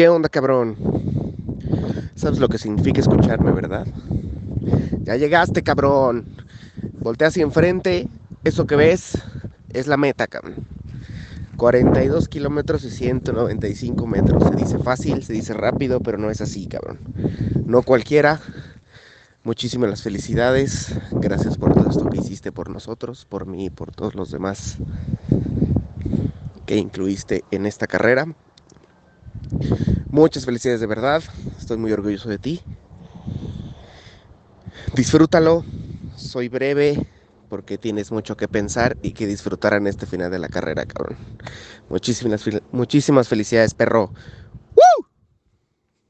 ¿Qué onda, cabrón? ¿Sabes lo que significa escucharme, verdad? Ya llegaste, cabrón. Voltea hacia enfrente. Eso que ves es la meta, cabrón. 42 kilómetros y 195 metros. Se dice fácil, se dice rápido, pero no es así, cabrón. No cualquiera. Muchísimas las felicidades. Gracias por todo esto que hiciste por nosotros, por mí y por todos los demás que incluiste en esta carrera. Muchas felicidades de verdad. Estoy muy orgulloso de ti. Disfrútalo. Soy breve porque tienes mucho que pensar y que disfrutar en este final de la carrera, cabrón. Muchísimas, muchísimas felicidades, perro.